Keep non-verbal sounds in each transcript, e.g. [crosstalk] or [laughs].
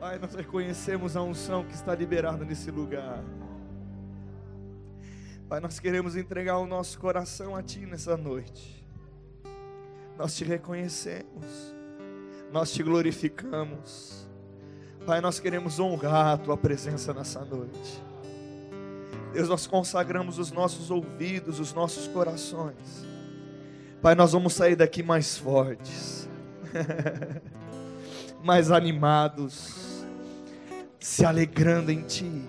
Pai, nós reconhecemos a unção que está liberada nesse lugar. Pai, nós queremos entregar o nosso coração a Ti nessa noite. Nós te reconhecemos, nós te glorificamos. Pai, nós queremos honrar a Tua presença nessa noite. Deus, nós consagramos os nossos ouvidos, os nossos corações. Pai, nós vamos sair daqui mais fortes, [laughs] mais animados, se alegrando em Ti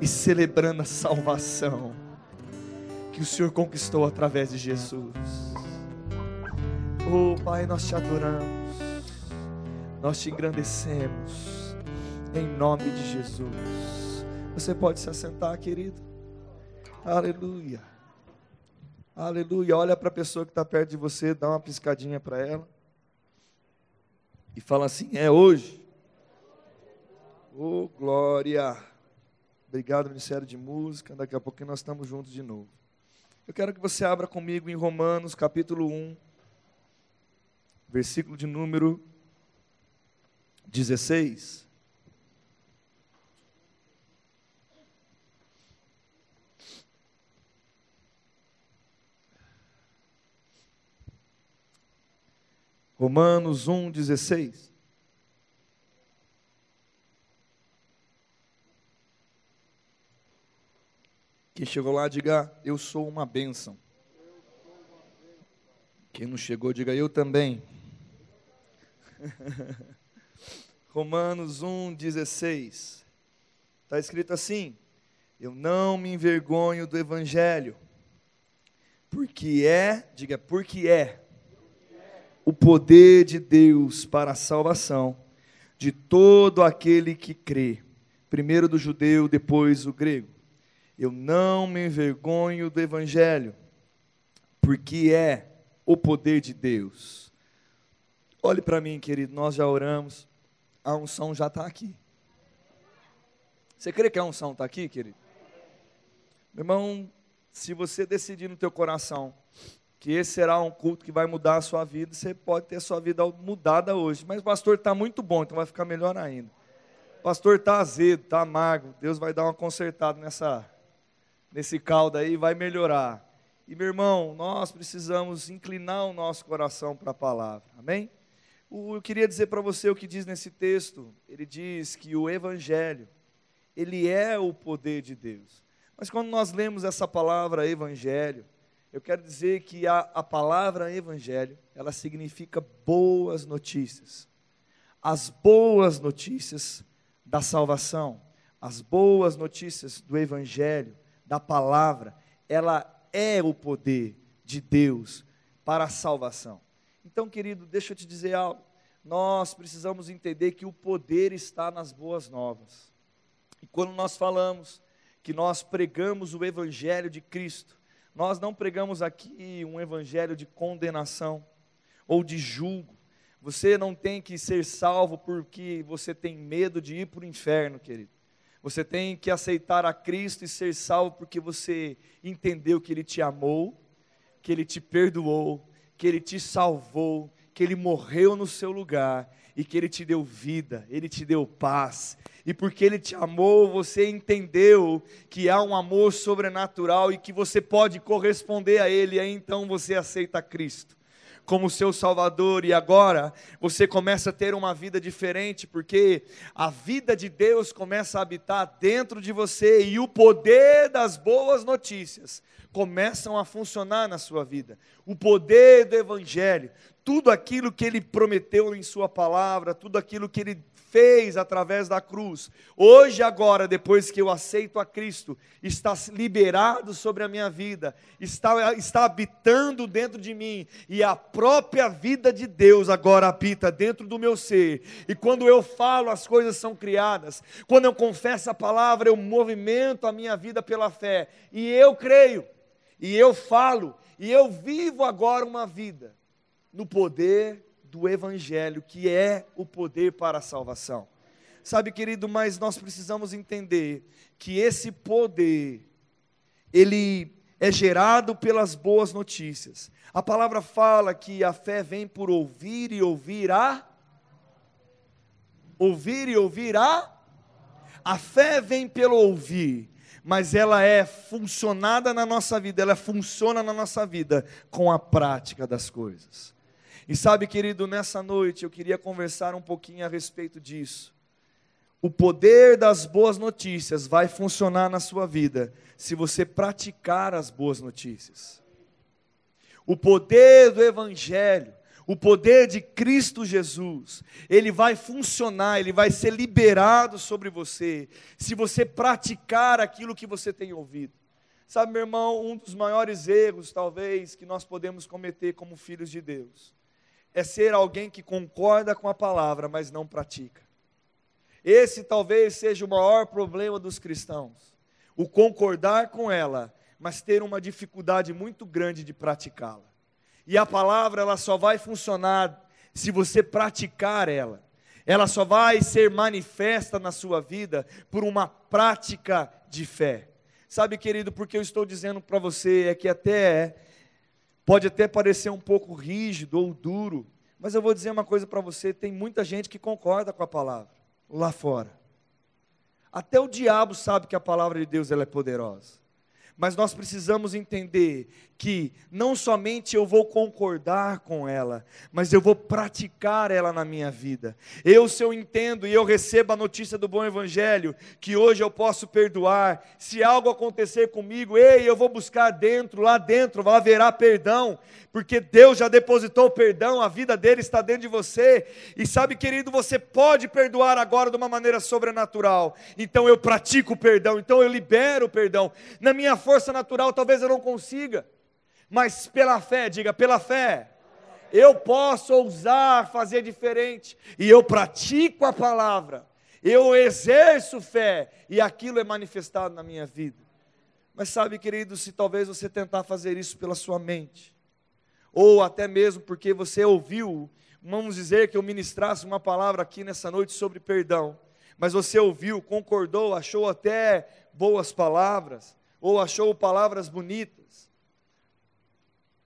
e celebrando a salvação que o Senhor conquistou através de Jesus. Oh, Pai, nós te adoramos, nós te engrandecemos, em nome de Jesus. Você pode se assentar, querido. Aleluia. Aleluia. Olha para a pessoa que está perto de você, dá uma piscadinha para ela. E fala assim: é hoje. Oh, glória. Obrigado, Ministério de Música. Daqui a pouquinho nós estamos juntos de novo. Eu quero que você abra comigo em Romanos, capítulo 1, versículo de número 16. Romanos 1,16. Quem chegou lá, diga: Eu sou uma bênção. Quem não chegou, diga: Eu também. [laughs] Romanos 1,16. Está escrito assim: Eu não me envergonho do Evangelho, porque é, diga, porque é o poder de Deus para a salvação de todo aquele que crê, primeiro do judeu, depois o grego. Eu não me envergonho do evangelho, porque é o poder de Deus. Olhe para mim, querido, nós já oramos, a unção já está aqui. Você crê que a unção está aqui, querido? Meu irmão, se você decidir no teu coração que esse será um culto que vai mudar a sua vida, você pode ter a sua vida mudada hoje. Mas o pastor está muito bom, então vai ficar melhor ainda. O pastor está azedo, está amargo. Deus vai dar uma consertada nessa, nesse caldo aí vai melhorar. E meu irmão, nós precisamos inclinar o nosso coração para a palavra. Amém? Eu queria dizer para você o que diz nesse texto. Ele diz que o evangelho, ele é o poder de Deus. Mas quando nós lemos essa palavra evangelho, eu quero dizer que a, a palavra evangelho, ela significa boas notícias. As boas notícias da salvação, as boas notícias do evangelho, da palavra, ela é o poder de Deus para a salvação. Então, querido, deixa eu te dizer algo. Nós precisamos entender que o poder está nas boas novas. E quando nós falamos que nós pregamos o evangelho de Cristo, nós não pregamos aqui um evangelho de condenação ou de julgo. Você não tem que ser salvo porque você tem medo de ir para o inferno, querido. Você tem que aceitar a Cristo e ser salvo porque você entendeu que Ele te amou, que Ele te perdoou, que Ele te salvou, que Ele morreu no seu lugar e que Ele te deu vida, Ele te deu paz, e porque Ele te amou, você entendeu que há um amor sobrenatural e que você pode corresponder a Ele, aí então você aceita Cristo como seu Salvador, e agora você começa a ter uma vida diferente, porque a vida de Deus começa a habitar dentro de você, e o poder das boas notícias começam a funcionar na sua vida. O poder do Evangelho, tudo aquilo que Ele prometeu em Sua palavra, tudo aquilo que Ele fez através da cruz, hoje, agora, depois que eu aceito a Cristo, está liberado sobre a minha vida, está, está habitando dentro de mim, e a própria vida de Deus agora habita dentro do meu ser. E quando eu falo, as coisas são criadas, quando eu confesso a palavra, eu movimento a minha vida pela fé, e eu creio, e eu falo, e eu vivo agora uma vida no poder do Evangelho, que é o poder para a salvação. Sabe, querido, mas nós precisamos entender que esse poder, ele é gerado pelas boas notícias. A palavra fala que a fé vem por ouvir e ouvir a Ouvir e ouvir a a fé vem pelo ouvir, mas ela é funcionada na nossa vida, ela funciona na nossa vida com a prática das coisas. E sabe, querido, nessa noite eu queria conversar um pouquinho a respeito disso. O poder das boas notícias vai funcionar na sua vida se você praticar as boas notícias. O poder do Evangelho o poder de Cristo Jesus, ele vai funcionar, ele vai ser liberado sobre você, se você praticar aquilo que você tem ouvido. Sabe, meu irmão, um dos maiores erros, talvez, que nós podemos cometer como filhos de Deus, é ser alguém que concorda com a palavra, mas não pratica. Esse talvez seja o maior problema dos cristãos, o concordar com ela, mas ter uma dificuldade muito grande de praticá-la. E a palavra ela só vai funcionar se você praticar ela. Ela só vai ser manifesta na sua vida por uma prática de fé. Sabe, querido, porque eu estou dizendo para você é que até pode até parecer um pouco rígido ou duro, mas eu vou dizer uma coisa para você, tem muita gente que concorda com a palavra lá fora. Até o diabo sabe que a palavra de Deus ela é poderosa. Mas nós precisamos entender que não somente eu vou concordar com ela, mas eu vou praticar ela na minha vida. Eu, se eu entendo e eu recebo a notícia do bom evangelho, que hoje eu posso perdoar, se algo acontecer comigo, ei, eu vou buscar dentro, lá dentro haverá perdão, porque Deus já depositou o perdão, a vida dele está dentro de você. E sabe, querido, você pode perdoar agora de uma maneira sobrenatural. Então eu pratico o perdão, então eu libero o perdão. Na minha força natural, talvez eu não consiga mas pela fé, diga pela fé. Eu posso ousar fazer diferente, e eu pratico a palavra, eu exerço fé, e aquilo é manifestado na minha vida. Mas sabe, querido, se talvez você tentar fazer isso pela sua mente, ou até mesmo porque você ouviu, vamos dizer que eu ministrasse uma palavra aqui nessa noite sobre perdão, mas você ouviu, concordou, achou até boas palavras, ou achou palavras bonitas,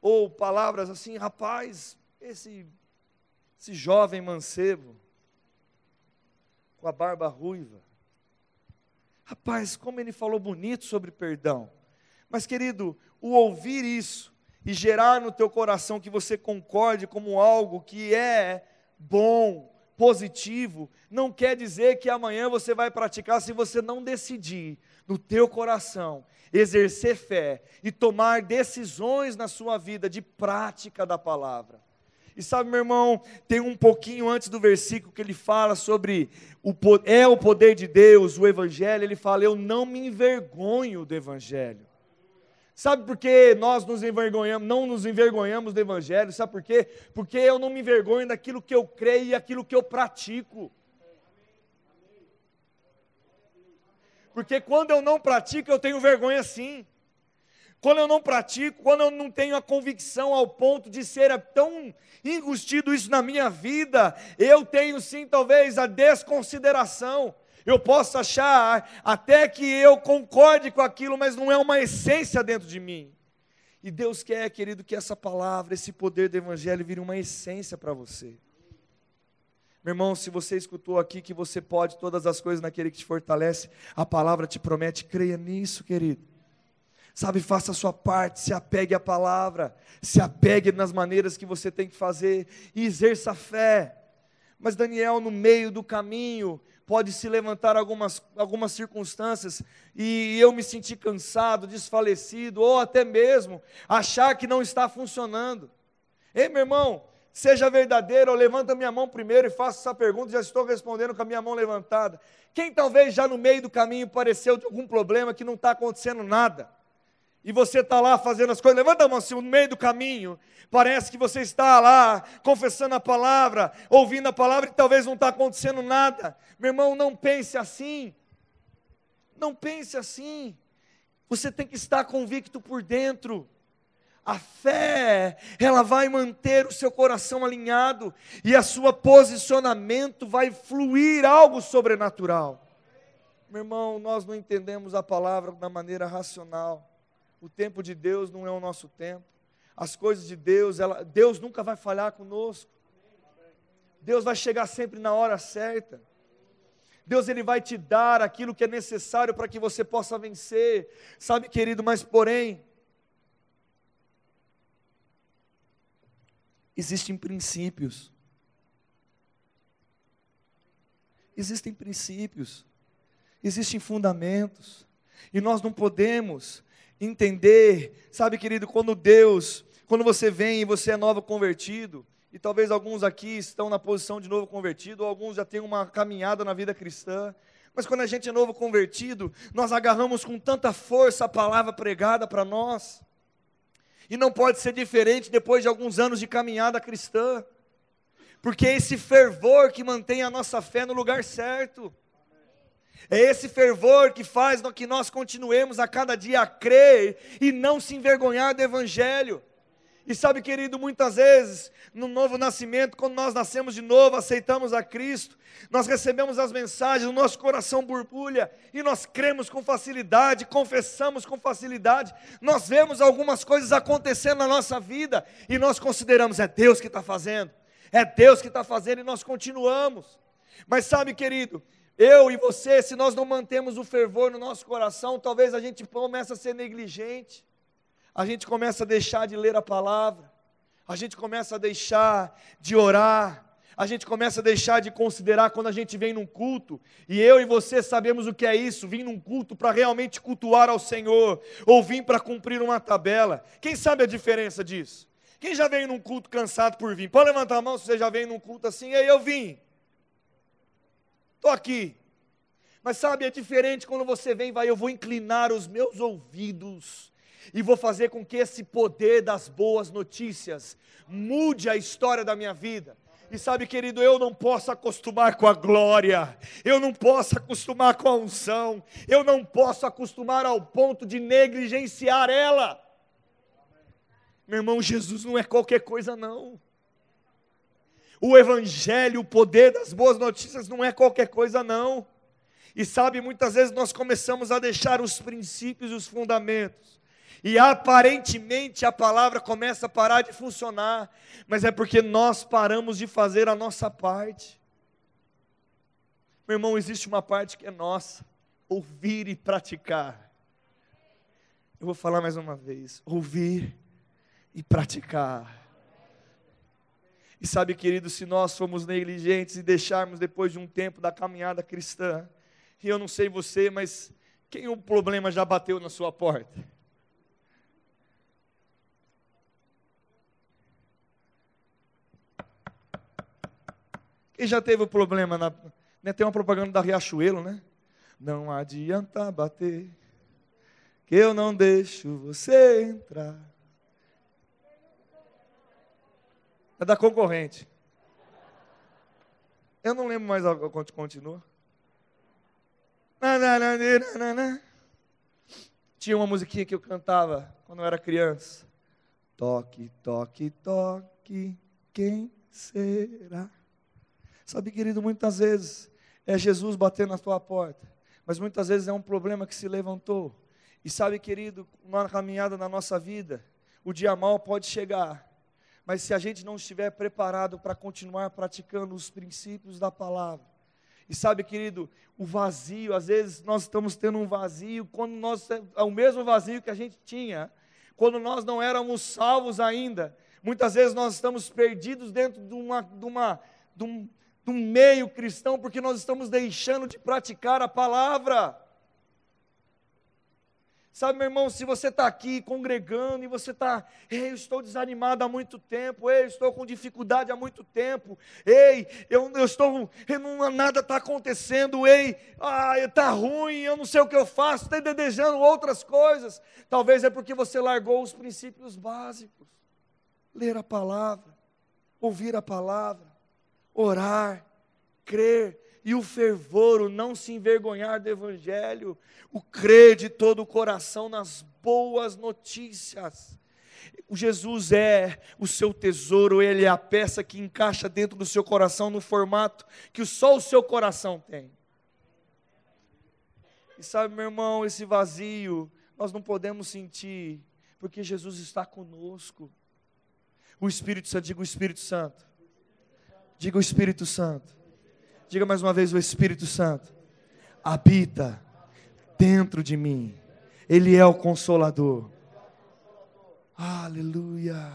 ou palavras assim, rapaz, esse, esse jovem mancebo, com a barba ruiva, rapaz, como ele falou bonito sobre perdão. Mas, querido, o ouvir isso e gerar no teu coração que você concorde como algo que é bom, positivo, não quer dizer que amanhã você vai praticar se você não decidir no teu coração exercer fé e tomar decisões na sua vida de prática da palavra. E sabe, meu irmão, tem um pouquinho antes do versículo que ele fala sobre o, é o poder de Deus, o Evangelho. Ele fala: Eu não me envergonho do Evangelho. Sabe por que nós nos envergonhamos, não nos envergonhamos do Evangelho? Sabe por quê? Porque eu não me envergonho daquilo que eu creio e aquilo que eu pratico. Porque quando eu não pratico, eu tenho vergonha sim. Quando eu não pratico, quando eu não tenho a convicção ao ponto de ser tão engustido isso na minha vida, eu tenho sim talvez a desconsideração. Eu posso achar até que eu concorde com aquilo, mas não é uma essência dentro de mim. E Deus quer, querido, que essa palavra, esse poder do Evangelho vire uma essência para você. Meu irmão, se você escutou aqui que você pode todas as coisas naquele que te fortalece, a palavra te promete, creia nisso, querido. Sabe, faça a sua parte, se apegue à palavra, se apegue nas maneiras que você tem que fazer e exerça a fé. Mas Daniel, no meio do caminho, pode se levantar algumas, algumas circunstâncias e eu me sentir cansado, desfalecido, ou até mesmo achar que não está funcionando. Ei, meu irmão, Seja verdadeiro, ou levanta minha mão primeiro e faça essa pergunta, já estou respondendo com a minha mão levantada. Quem talvez já no meio do caminho pareceu de algum problema que não está acontecendo nada? E você está lá fazendo as coisas, levanta a mão assim, no meio do caminho, parece que você está lá confessando a palavra, ouvindo a palavra e talvez não está acontecendo nada. Meu irmão, não pense assim. Não pense assim. Você tem que estar convicto por dentro. A fé, ela vai manter o seu coração alinhado e a sua posicionamento vai fluir algo sobrenatural. Meu irmão, nós não entendemos a palavra da maneira racional. O tempo de Deus não é o nosso tempo. As coisas de Deus, ela, Deus nunca vai falhar conosco. Deus vai chegar sempre na hora certa. Deus ele vai te dar aquilo que é necessário para que você possa vencer. Sabe, querido, mas porém existem princípios. Existem princípios. Existem fundamentos. E nós não podemos entender, sabe, querido, quando Deus, quando você vem e você é novo convertido, e talvez alguns aqui estão na posição de novo convertido, ou alguns já têm uma caminhada na vida cristã. Mas quando a gente é novo convertido, nós agarramos com tanta força a palavra pregada para nós. E não pode ser diferente depois de alguns anos de caminhada cristã. Porque é esse fervor que mantém a nossa fé no lugar certo. É esse fervor que faz que nós continuemos a cada dia a crer e não se envergonhar do Evangelho. E sabe, querido, muitas vezes, no novo nascimento, quando nós nascemos de novo, aceitamos a Cristo, nós recebemos as mensagens, o nosso coração borbulha e nós cremos com facilidade, confessamos com facilidade, nós vemos algumas coisas acontecendo na nossa vida e nós consideramos, é Deus que está fazendo, é Deus que está fazendo e nós continuamos. Mas sabe, querido, eu e você, se nós não mantemos o fervor no nosso coração, talvez a gente comece a ser negligente a gente começa a deixar de ler a palavra, a gente começa a deixar de orar, a gente começa a deixar de considerar quando a gente vem num culto, e eu e você sabemos o que é isso, vir num culto para realmente cultuar ao Senhor, ou vir para cumprir uma tabela. Quem sabe a diferença disso? Quem já veio num culto cansado por vir? Pode levantar a mão se você já veio num culto assim, aí eu vim. Estou aqui. Mas sabe, é diferente quando você vem, vai, eu vou inclinar os meus ouvidos e vou fazer com que esse poder das boas notícias mude a história da minha vida. E sabe, querido, eu não posso acostumar com a glória, eu não posso acostumar com a unção, eu não posso acostumar ao ponto de negligenciar ela. Meu irmão, Jesus não é qualquer coisa, não. O Evangelho, o poder das boas notícias não é qualquer coisa, não. E sabe, muitas vezes nós começamos a deixar os princípios e os fundamentos e aparentemente a palavra começa a parar de funcionar, mas é porque nós paramos de fazer a nossa parte. Meu irmão, existe uma parte que é nossa: ouvir e praticar. Eu vou falar mais uma vez: ouvir e praticar. E sabe, querido, se nós formos negligentes e deixarmos depois de um tempo da caminhada cristã, e eu não sei você, mas quem o problema já bateu na sua porta? Quem já teve o problema, na, né, tem uma propaganda da Riachuelo, né? Não adianta bater, que eu não deixo você entrar. É da concorrente. Eu não lembro mais quanto continua. Tinha uma musiquinha que eu cantava quando eu era criança. Toque, toque, toque, quem será? Sabe, querido, muitas vezes é Jesus batendo na tua porta, mas muitas vezes é um problema que se levantou. E sabe, querido, na caminhada na nossa vida, o dia mal pode chegar, mas se a gente não estiver preparado para continuar praticando os princípios da palavra, e sabe, querido, o vazio, às vezes nós estamos tendo um vazio, quando nós, é o mesmo vazio que a gente tinha, quando nós não éramos salvos ainda, muitas vezes nós estamos perdidos dentro de uma, de uma, de um, do meio cristão, porque nós estamos deixando de praticar a palavra. Sabe, meu irmão, se você está aqui congregando e você está, ei, eu estou desanimado há muito tempo, ei, eu estou com dificuldade há muito tempo, ei, eu, eu estou, eu não, nada está acontecendo, ei, ah, está ruim, eu não sei o que eu faço, está desejando outras coisas. Talvez é porque você largou os princípios básicos. Ler a palavra, ouvir a palavra, orar, crer, e o fervor, o não se envergonhar do Evangelho, o crer de todo o coração nas boas notícias. O Jesus é o seu tesouro, ele é a peça que encaixa dentro do seu coração no formato que só o seu coração tem. E sabe, meu irmão, esse vazio nós não podemos sentir, porque Jesus está conosco. O Espírito Santo, diga o Espírito Santo Diga o Espírito Santo. Diga mais uma vez: o Espírito Santo habita dentro de mim. Ele é o consolador. Aleluia.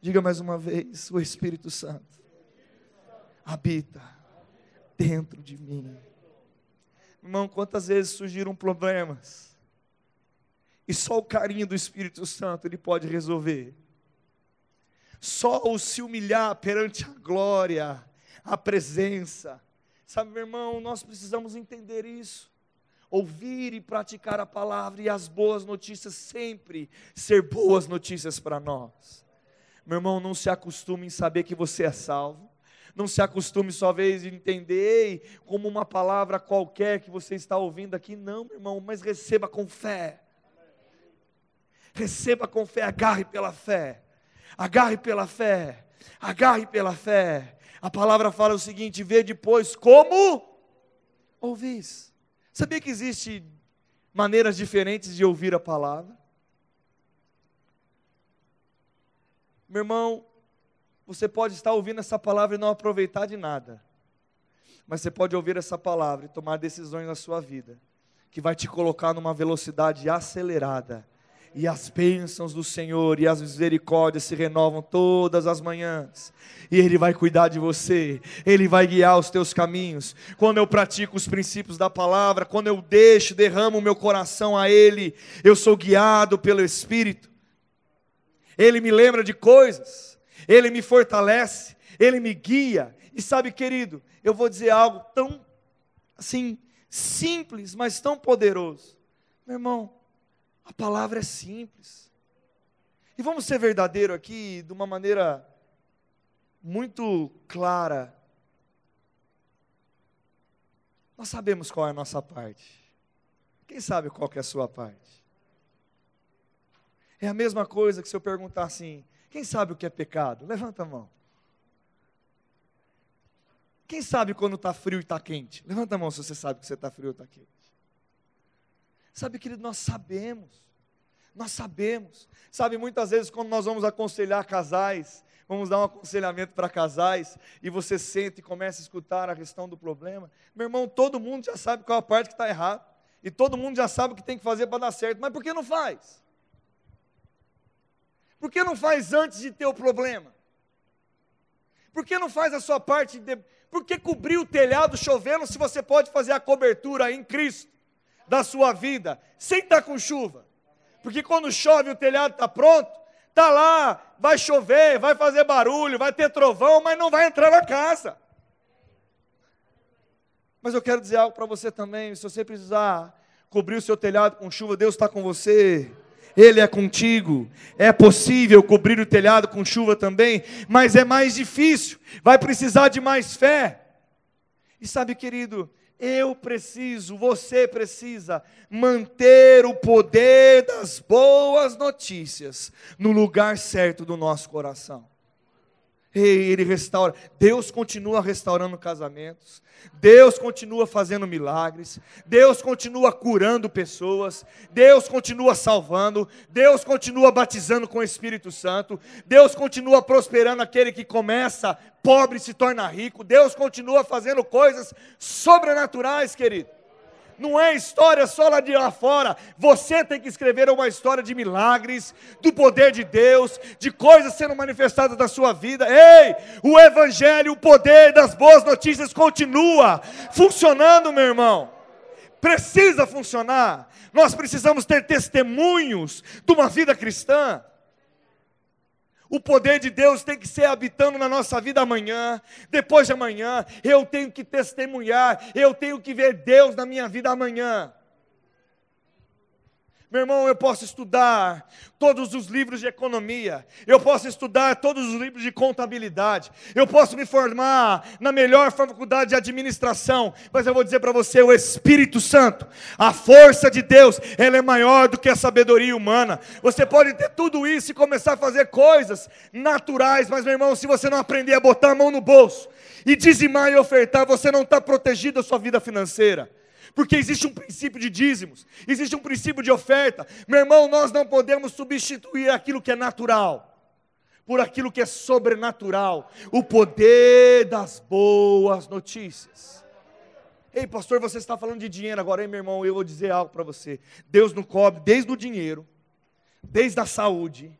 Diga mais uma vez: o Espírito Santo habita dentro de mim. Irmão, quantas vezes surgiram problemas e só o carinho do Espírito Santo ele pode resolver. Só o se humilhar perante a glória, a presença. Sabe, meu irmão, nós precisamos entender isso. Ouvir e praticar a palavra e as boas notícias sempre ser boas notícias para nós. Meu irmão, não se acostume em saber que você é salvo. Não se acostume só vez entender como uma palavra qualquer que você está ouvindo aqui. Não, meu irmão, mas receba com fé. Receba com fé, agarre pela fé. Agarre pela fé. Agarre pela fé. A palavra fala o seguinte: vê depois como ouvis. Sabia que existe maneiras diferentes de ouvir a palavra? Meu irmão, você pode estar ouvindo essa palavra e não aproveitar de nada. Mas você pode ouvir essa palavra e tomar decisões na sua vida que vai te colocar numa velocidade acelerada e as bênçãos do Senhor e as misericórdias se renovam todas as manhãs, e Ele vai cuidar de você, Ele vai guiar os teus caminhos. Quando eu pratico os princípios da palavra, quando eu deixo, derramo o meu coração a Ele, eu sou guiado pelo Espírito, Ele me lembra de coisas, Ele me fortalece, Ele me guia, e sabe, querido, eu vou dizer algo tão assim, simples, mas tão poderoso, meu irmão a palavra é simples. E vamos ser verdadeiro aqui de uma maneira muito clara. Nós sabemos qual é a nossa parte. Quem sabe qual é a sua parte? É a mesma coisa que se eu perguntar assim: quem sabe o que é pecado? Levanta a mão. Quem sabe quando está frio e está quente? Levanta a mão se você sabe que você está frio ou está quente. Sabe, querido, nós sabemos. Nós sabemos. Sabe, muitas vezes, quando nós vamos aconselhar casais, vamos dar um aconselhamento para casais, e você sente e começa a escutar a questão do problema, meu irmão, todo mundo já sabe qual a parte que está errada, e todo mundo já sabe o que tem que fazer para dar certo, mas por que não faz? Por que não faz antes de ter o problema? Por que não faz a sua parte? De... Por que cobrir o telhado chovendo se você pode fazer a cobertura em Cristo? Da sua vida, sem estar com chuva. Porque quando chove o telhado está pronto, está lá, vai chover, vai fazer barulho, vai ter trovão, mas não vai entrar na casa. Mas eu quero dizer algo para você também: se você precisar cobrir o seu telhado com chuva, Deus está com você. Ele é contigo. É possível cobrir o telhado com chuva também, mas é mais difícil. Vai precisar de mais fé. E sabe, querido, eu preciso, você precisa manter o poder das boas notícias no lugar certo do nosso coração. Ele restaura. Deus continua restaurando casamentos. Deus continua fazendo milagres. Deus continua curando pessoas. Deus continua salvando. Deus continua batizando com o Espírito Santo. Deus continua prosperando aquele que começa pobre e se torna rico. Deus continua fazendo coisas sobrenaturais, querido não é história só lá de lá fora. Você tem que escrever uma história de milagres, do poder de Deus, de coisas sendo manifestadas na sua vida. Ei, o Evangelho, o poder das boas notícias continua funcionando, meu irmão. Precisa funcionar. Nós precisamos ter testemunhos de uma vida cristã. O poder de Deus tem que ser habitando na nossa vida amanhã, depois de amanhã. Eu tenho que testemunhar, eu tenho que ver Deus na minha vida amanhã. Meu irmão, eu posso estudar todos os livros de economia, eu posso estudar todos os livros de contabilidade, eu posso me formar na melhor faculdade de administração, mas eu vou dizer para você: o Espírito Santo, a força de Deus, ela é maior do que a sabedoria humana. Você pode ter tudo isso e começar a fazer coisas naturais, mas meu irmão, se você não aprender a botar a mão no bolso e dizimar e ofertar, você não está protegido a sua vida financeira porque existe um princípio de dízimos, existe um princípio de oferta. Meu irmão, nós não podemos substituir aquilo que é natural por aquilo que é sobrenatural, o poder das boas notícias. Ei, pastor, você está falando de dinheiro agora, hein, meu irmão? Eu vou dizer algo para você. Deus não cobre desde o dinheiro, desde a saúde,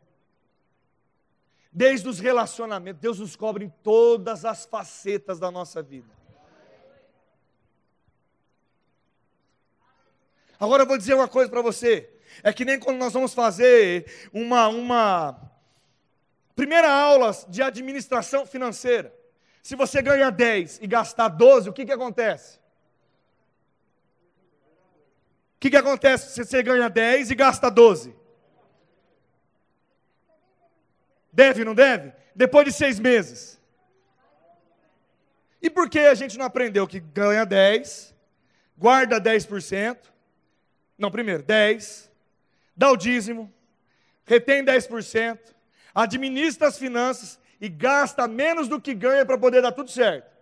desde os relacionamentos. Deus nos cobre em todas as facetas da nossa vida. Agora eu vou dizer uma coisa para você. É que nem quando nós vamos fazer uma, uma primeira aula de administração financeira. Se você ganha 10 e gastar 12, o que, que acontece? O que, que acontece se você ganha 10 e gasta 12? Deve, não deve? Depois de seis meses. E por que a gente não aprendeu que ganha 10, guarda 10%, não, primeiro, 10, dá o dízimo, retém 10%, administra as finanças e gasta menos do que ganha para poder dar tudo certo.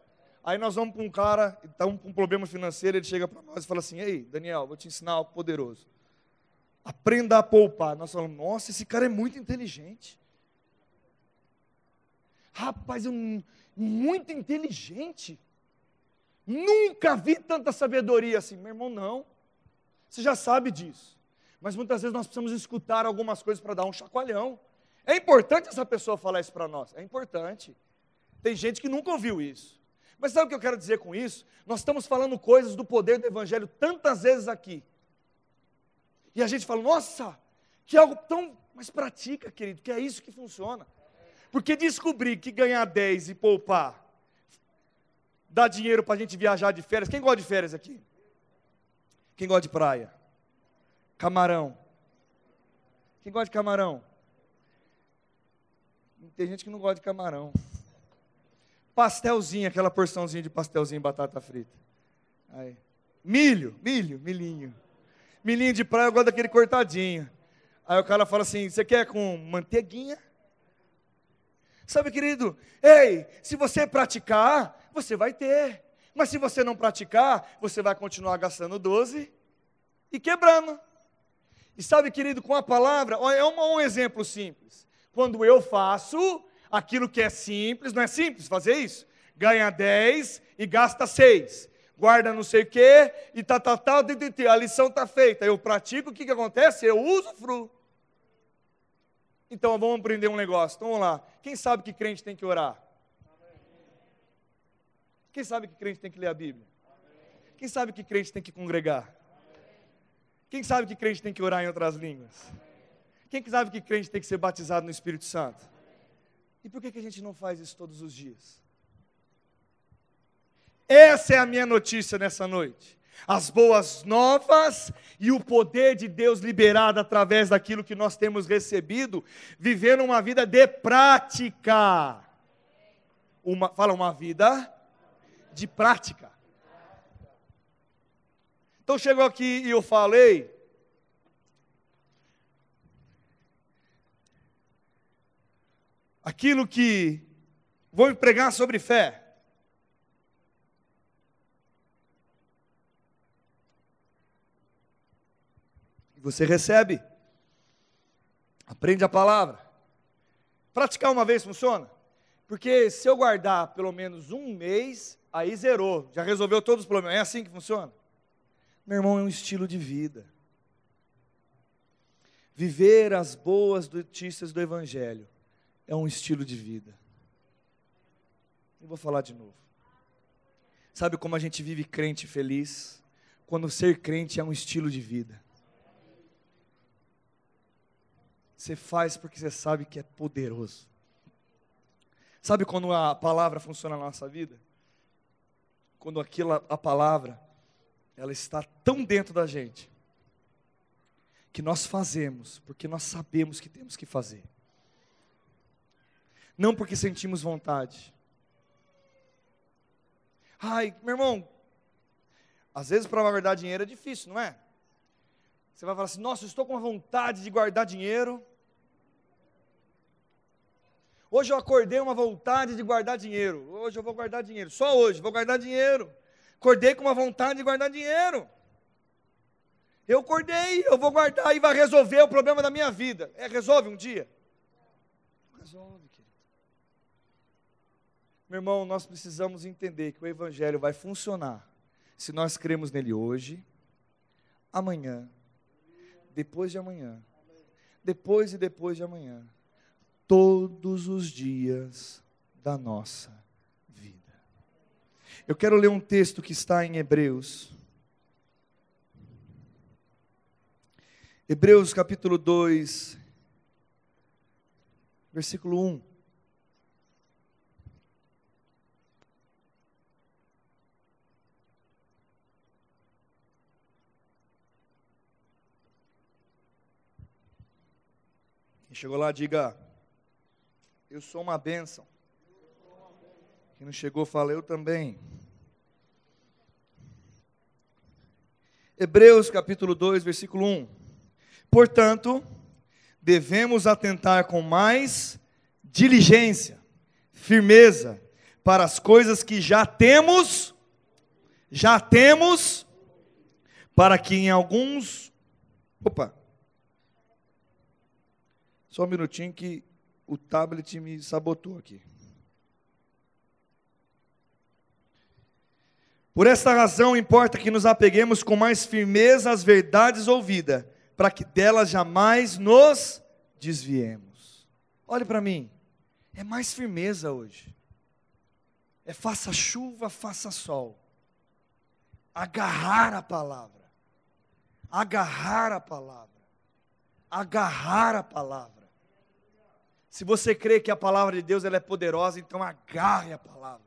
Aí nós vamos para um cara, está com um problema financeiro, ele chega para nós e fala assim: Ei, Daniel, vou te ensinar algo poderoso. Aprenda a poupar. Nós falamos: Nossa, esse cara é muito inteligente. Rapaz, eu, muito inteligente. Nunca vi tanta sabedoria assim. Meu irmão, não. Você já sabe disso. Mas muitas vezes nós precisamos escutar algumas coisas para dar um chacoalhão. É importante essa pessoa falar isso para nós. É importante. Tem gente que nunca ouviu isso. Mas sabe o que eu quero dizer com isso? Nós estamos falando coisas do poder do Evangelho tantas vezes aqui. E a gente fala, nossa, que algo tão. Mas pratica, querido, que é isso que funciona. Porque descobrir que ganhar 10 e poupar dá dinheiro para a gente viajar de férias. Quem gosta de férias aqui? Quem gosta de praia? Camarão. Quem gosta de camarão? Tem gente que não gosta de camarão. Pastelzinho, aquela porçãozinha de pastelzinho e batata frita. Aí. Milho, milho, milhinho. Milhinho de praia, eu gosto daquele cortadinho. Aí o cara fala assim: você quer com manteiguinha? Sabe, querido, ei, se você praticar, você vai ter. Mas se você não praticar, você vai continuar gastando 12 e quebrando. E sabe, querido, com a palavra, é um, um exemplo simples. Quando eu faço aquilo que é simples, não é simples fazer isso? Ganha 10 e gasta 6. Guarda não sei o quê, e tal, tal, tal, a lição está feita. Eu pratico, o que, que acontece? Eu uso fruto. Então vamos aprender um negócio. Então vamos lá. Quem sabe que crente tem que orar? Quem sabe que crente tem que ler a Bíblia? Quem sabe que crente tem que congregar? Quem sabe que crente tem que orar em outras línguas? Quem sabe que crente tem que ser batizado no Espírito Santo? E por que, que a gente não faz isso todos os dias? Essa é a minha notícia nessa noite. As boas novas e o poder de Deus liberado através daquilo que nós temos recebido, vivendo uma vida de prática. Uma, fala, uma vida de prática. Então chegou aqui e eu falei. Aquilo que vou empregar sobre fé. Você recebe, aprende a palavra. Praticar uma vez funciona? Porque se eu guardar pelo menos um mês, aí zerou, já resolveu todos os problemas. É assim que funciona? Meu irmão, é um estilo de vida. Viver as boas notícias do Evangelho é um estilo de vida. Eu vou falar de novo. Sabe como a gente vive crente feliz? Quando ser crente é um estilo de vida. Você faz porque você sabe que é poderoso. Sabe quando a palavra funciona na nossa vida? Quando aquela a palavra ela está tão dentro da gente que nós fazemos porque nós sabemos que temos que fazer. Não porque sentimos vontade. Ai, meu irmão, às vezes para guardar dinheiro é difícil, não é? Você vai falar assim: "Nossa, eu estou com vontade de guardar dinheiro, Hoje eu acordei uma vontade de guardar dinheiro. Hoje eu vou guardar dinheiro. Só hoje, vou guardar dinheiro. Acordei com uma vontade de guardar dinheiro. Eu acordei, eu vou guardar e vai resolver o problema da minha vida. É, resolve um dia? Resolve, querido. Meu irmão, nós precisamos entender que o Evangelho vai funcionar se nós cremos nele hoje, amanhã, depois de amanhã, depois e depois de amanhã, todos os dias da nossa vida. Eu quero ler um texto que está em Hebreus. Hebreus capítulo 2, versículo 1. Quem chegou lá, diga: Eu sou uma bênção. Quem não chegou, fala: Eu também. Hebreus capítulo 2, versículo 1. Portanto, devemos atentar com mais diligência, firmeza, para as coisas que já temos, já temos, para que em alguns. Opa! Só um minutinho que o tablet me sabotou aqui. Por esta razão, importa que nos apeguemos com mais firmeza às verdades ouvidas, para que delas jamais nos desviemos. Olhe para mim, é mais firmeza hoje. É faça chuva, faça sol. Agarrar a palavra. Agarrar a palavra. Agarrar a palavra. Se você crê que a palavra de Deus ela é poderosa, então agarre a palavra.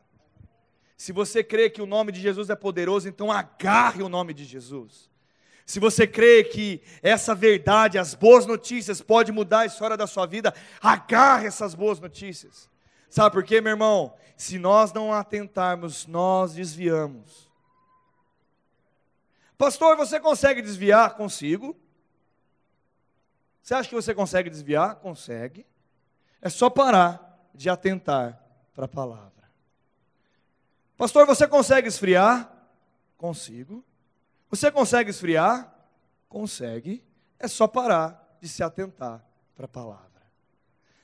Se você crê que o nome de Jesus é poderoso, então agarre o nome de Jesus. Se você crê que essa verdade, as boas notícias, pode mudar a história da sua vida, agarre essas boas notícias. Sabe por quê, meu irmão? Se nós não atentarmos, nós desviamos. Pastor, você consegue desviar? Consigo. Você acha que você consegue desviar? Consegue. É só parar de atentar para a palavra. Pastor, você consegue esfriar? Consigo. Você consegue esfriar? Consegue. É só parar de se atentar para a palavra.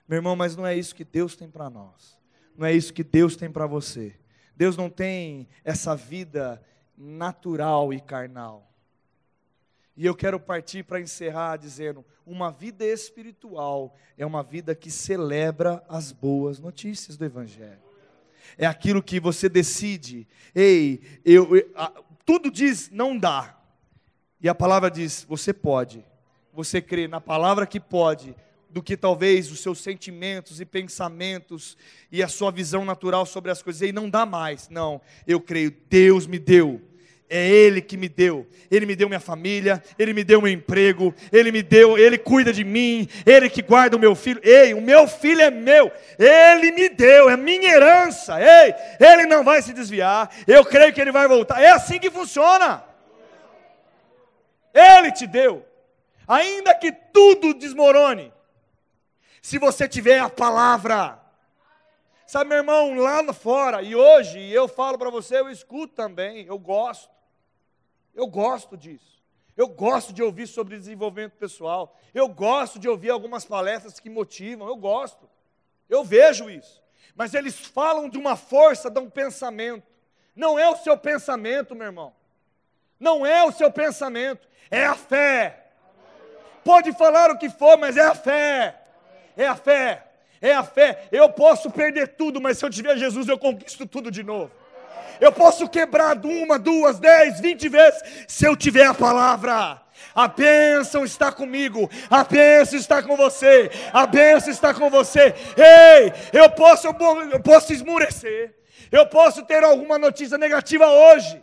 Meu irmão, mas não é isso que Deus tem para nós. Não é isso que Deus tem para você. Deus não tem essa vida natural e carnal. E eu quero partir para encerrar dizendo: uma vida espiritual é uma vida que celebra as boas notícias do Evangelho. É aquilo que você decide, ei, eu, eu a, tudo diz não dá, e a palavra diz você pode. Você crê na palavra que pode, do que talvez os seus sentimentos e pensamentos e a sua visão natural sobre as coisas. E não dá mais. Não, eu creio, Deus me deu é Ele que me deu. Ele me deu minha família, Ele me deu meu emprego, Ele me deu, Ele cuida de mim, Ele que guarda o meu filho. Ei, o meu filho é meu, Ele me deu, é minha herança. Ei, Ele não vai se desviar, eu creio que Ele vai voltar. É assim que funciona. Ele te deu, ainda que tudo desmorone, se você tiver a palavra. Sabe, meu irmão, lá fora, e hoje eu falo para você, eu escuto também, eu gosto. Eu gosto disso. Eu gosto de ouvir sobre desenvolvimento pessoal. Eu gosto de ouvir algumas palestras que motivam. Eu gosto. Eu vejo isso. Mas eles falam de uma força, de um pensamento. Não é o seu pensamento, meu irmão. Não é o seu pensamento. É a fé. Pode falar o que for, mas é a fé. É a fé. É a fé. Eu posso perder tudo, mas se eu tiver Jesus, eu conquisto tudo de novo. Eu posso quebrar uma, duas, dez, vinte vezes, se eu tiver a palavra. A bênção está comigo, a bênção está com você, a bênção está com você. Ei, eu posso, eu posso esmurecer, eu posso ter alguma notícia negativa hoje,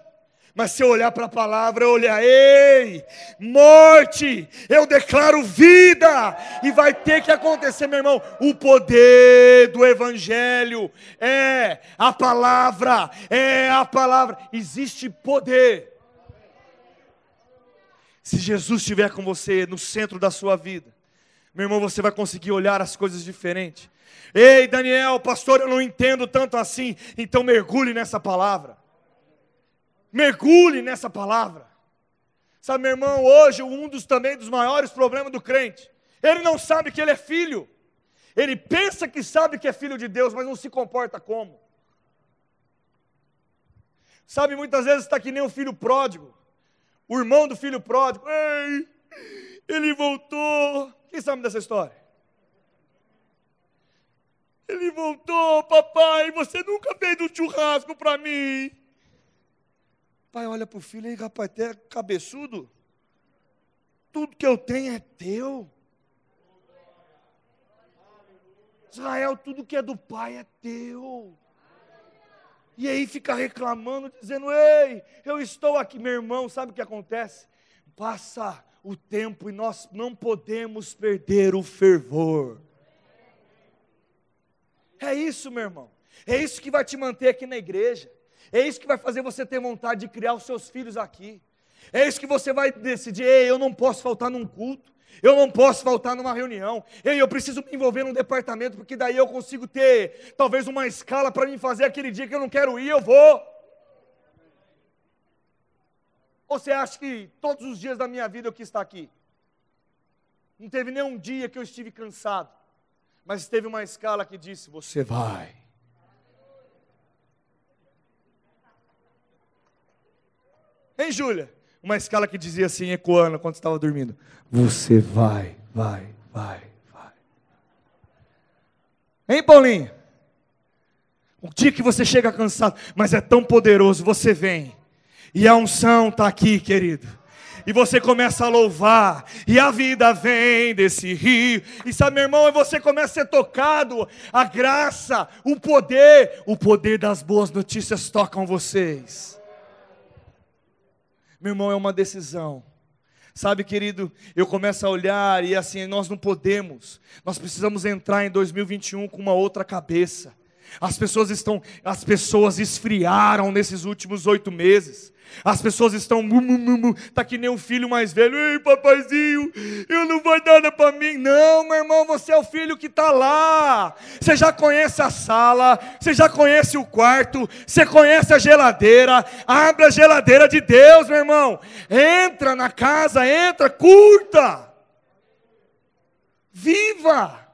mas se eu olhar para a palavra, eu olhar, ei, morte, eu declaro vida, e vai ter que acontecer, meu irmão. O poder do Evangelho é a palavra, é a palavra. Existe poder. Se Jesus estiver com você no centro da sua vida, meu irmão, você vai conseguir olhar as coisas diferente. Ei, Daniel, pastor, eu não entendo tanto assim, então mergulhe nessa palavra. Mergulhe nessa palavra. Sabe, meu irmão, hoje um dos também dos maiores problemas do crente, ele não sabe que ele é filho. Ele pensa que sabe que é filho de Deus, mas não se comporta como. Sabe, muitas vezes está que nem o filho pródigo, o irmão do filho pródigo. Ei, ele voltou. Quem sabe dessa história? Ele voltou, papai. Você nunca fez um churrasco para mim. Pai olha para o filho e rapaz, até cabeçudo. Tudo que eu tenho é teu. Israel, tudo que é do pai é teu. E aí fica reclamando, dizendo: Ei, eu estou aqui, meu irmão. Sabe o que acontece? Passa o tempo e nós não podemos perder o fervor. É isso, meu irmão. É isso que vai te manter aqui na igreja. É isso que vai fazer você ter vontade de criar os seus filhos aqui. É isso que você vai decidir. Ei, eu não posso faltar num culto. Eu não posso faltar numa reunião. Ei, eu preciso me envolver num departamento, porque daí eu consigo ter talvez uma escala para me fazer aquele dia que eu não quero ir, eu vou. Ou você acha que todos os dias da minha vida eu quis estar aqui? Não teve nenhum dia que eu estive cansado. Mas teve uma escala que disse: Você vai. Hein, Júlia? Uma escala que dizia assim, ecoando quando estava dormindo: Você vai, vai, vai, vai. Hein, Paulinho? O dia que você chega cansado, mas é tão poderoso, você vem. E a unção está aqui, querido. E você começa a louvar, e a vida vem desse rio. E sabe, meu irmão, você começa a ser tocado, a graça, o poder, o poder das boas notícias tocam vocês. Meu irmão, é uma decisão. Sabe, querido, eu começo a olhar e assim, nós não podemos. Nós precisamos entrar em 2021 com uma outra cabeça. As pessoas estão, as pessoas esfriaram nesses últimos oito meses. As pessoas estão, tá que nem um filho mais velho. Ei, papaizinho, eu não vai nada para mim. Não, meu irmão, você é o filho que está lá. Você já conhece a sala, você já conhece o quarto, você conhece a geladeira. Abre a geladeira de Deus, meu irmão. Entra na casa, entra, curta. Viva!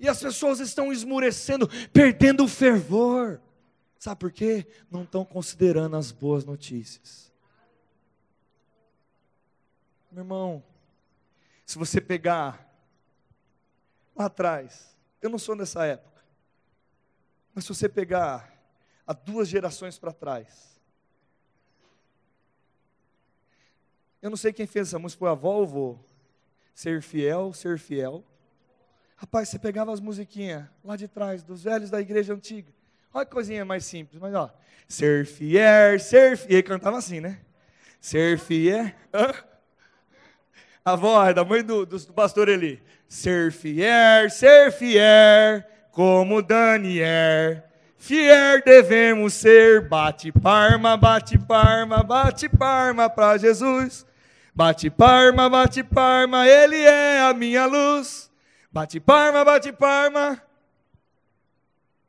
E as pessoas estão esmurecendo, perdendo o fervor. Sabe por quê? Não estão considerando as boas notícias. Meu irmão, se você pegar lá atrás, eu não sou nessa época, mas se você pegar há duas gerações para trás, eu não sei quem fez essa música, foi a avó ou vô? Ser fiel, ser fiel. Rapaz, você pegava as musiquinhas lá de trás, dos velhos da igreja antiga. Olha que coisinha mais simples, mas ó. Ser fiel, ser fiel. Ele cantava assim, né? Ser fiel. A voz da mãe do, do, do pastor Eli. Ser fiel, ser fiel, como Daniel. Fiel devemos ser. Bate parma, bate parma, bate parma para Jesus. Bate parma, bate parma, Ele é a minha luz. Bate palma, bate palma.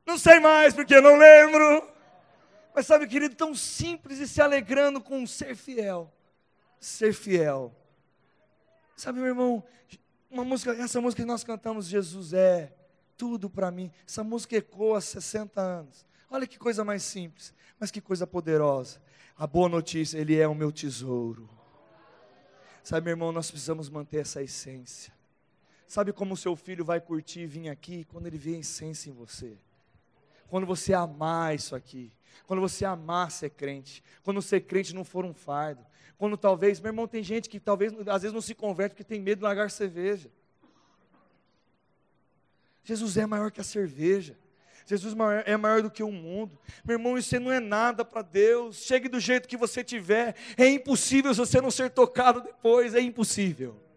Não sei mais porque eu não lembro. Mas sabe, querido, tão simples e se alegrando com ser fiel. Ser fiel. Sabe, meu irmão, uma música, essa música que nós cantamos, Jesus é tudo para mim. Essa música ecoa há 60 anos. Olha que coisa mais simples, mas que coisa poderosa. A boa notícia, Ele é o meu tesouro. Sabe, meu irmão, nós precisamos manter essa essência. Sabe como o seu filho vai curtir vir aqui? Quando ele vê essência em você. Quando você amar isso aqui. Quando você amar ser crente. Quando ser crente não for um fardo. Quando talvez, meu irmão, tem gente que talvez às vezes não se converte porque tem medo de largar cerveja. Jesus é maior que a cerveja. Jesus é maior do que o mundo. Meu irmão, isso não é nada para Deus. Chegue do jeito que você tiver. É impossível você não ser tocado depois. É impossível.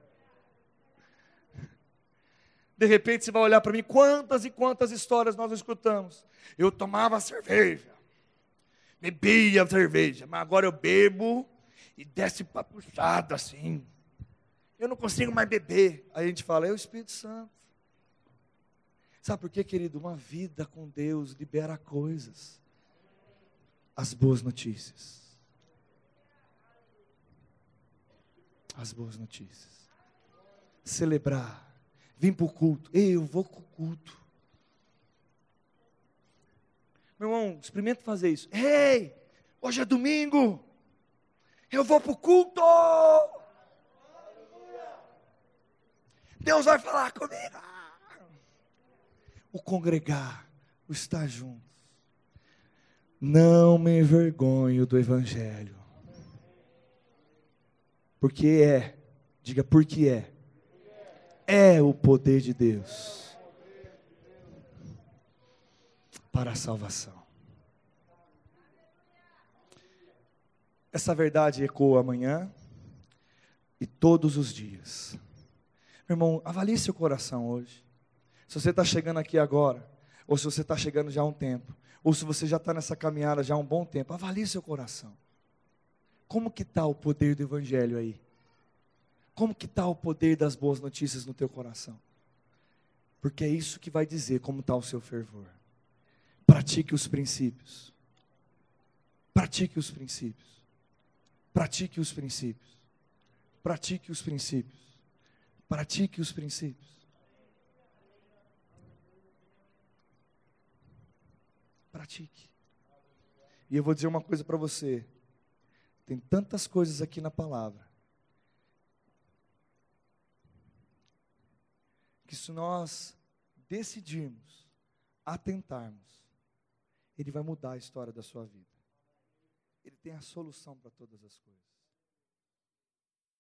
De repente você vai olhar para mim, quantas e quantas histórias nós escutamos. Eu tomava cerveja, bebia cerveja, mas agora eu bebo e desce para puxado assim. Eu não consigo mais beber. Aí a gente fala, é o Espírito Santo. Sabe por quê, querido? Uma vida com Deus libera coisas. As boas notícias. As boas notícias. Celebrar Vim para o culto. Ei, eu vou para o culto. Meu irmão, experimenta fazer isso. Ei, Hoje é domingo. Eu vou para o culto. Deus vai falar comigo. O congregar, o estar juntos. Não me envergonho do Evangelho. Porque é, diga porque é. É o poder de Deus para a salvação. Essa verdade ecoa amanhã e todos os dias. Meu irmão, avalie seu coração hoje. Se você está chegando aqui agora, ou se você está chegando já há um tempo, ou se você já está nessa caminhada já há um bom tempo, avalie seu coração. Como que está o poder do Evangelho aí? Como que está o poder das boas notícias no teu coração? Porque é isso que vai dizer como está o seu fervor. Pratique os princípios. Pratique os princípios. Pratique os princípios. Pratique os princípios. Pratique os princípios. Pratique. E eu vou dizer uma coisa para você. Tem tantas coisas aqui na palavra. Que se nós decidirmos, atentarmos, Ele vai mudar a história da sua vida. Ele tem a solução para todas as coisas.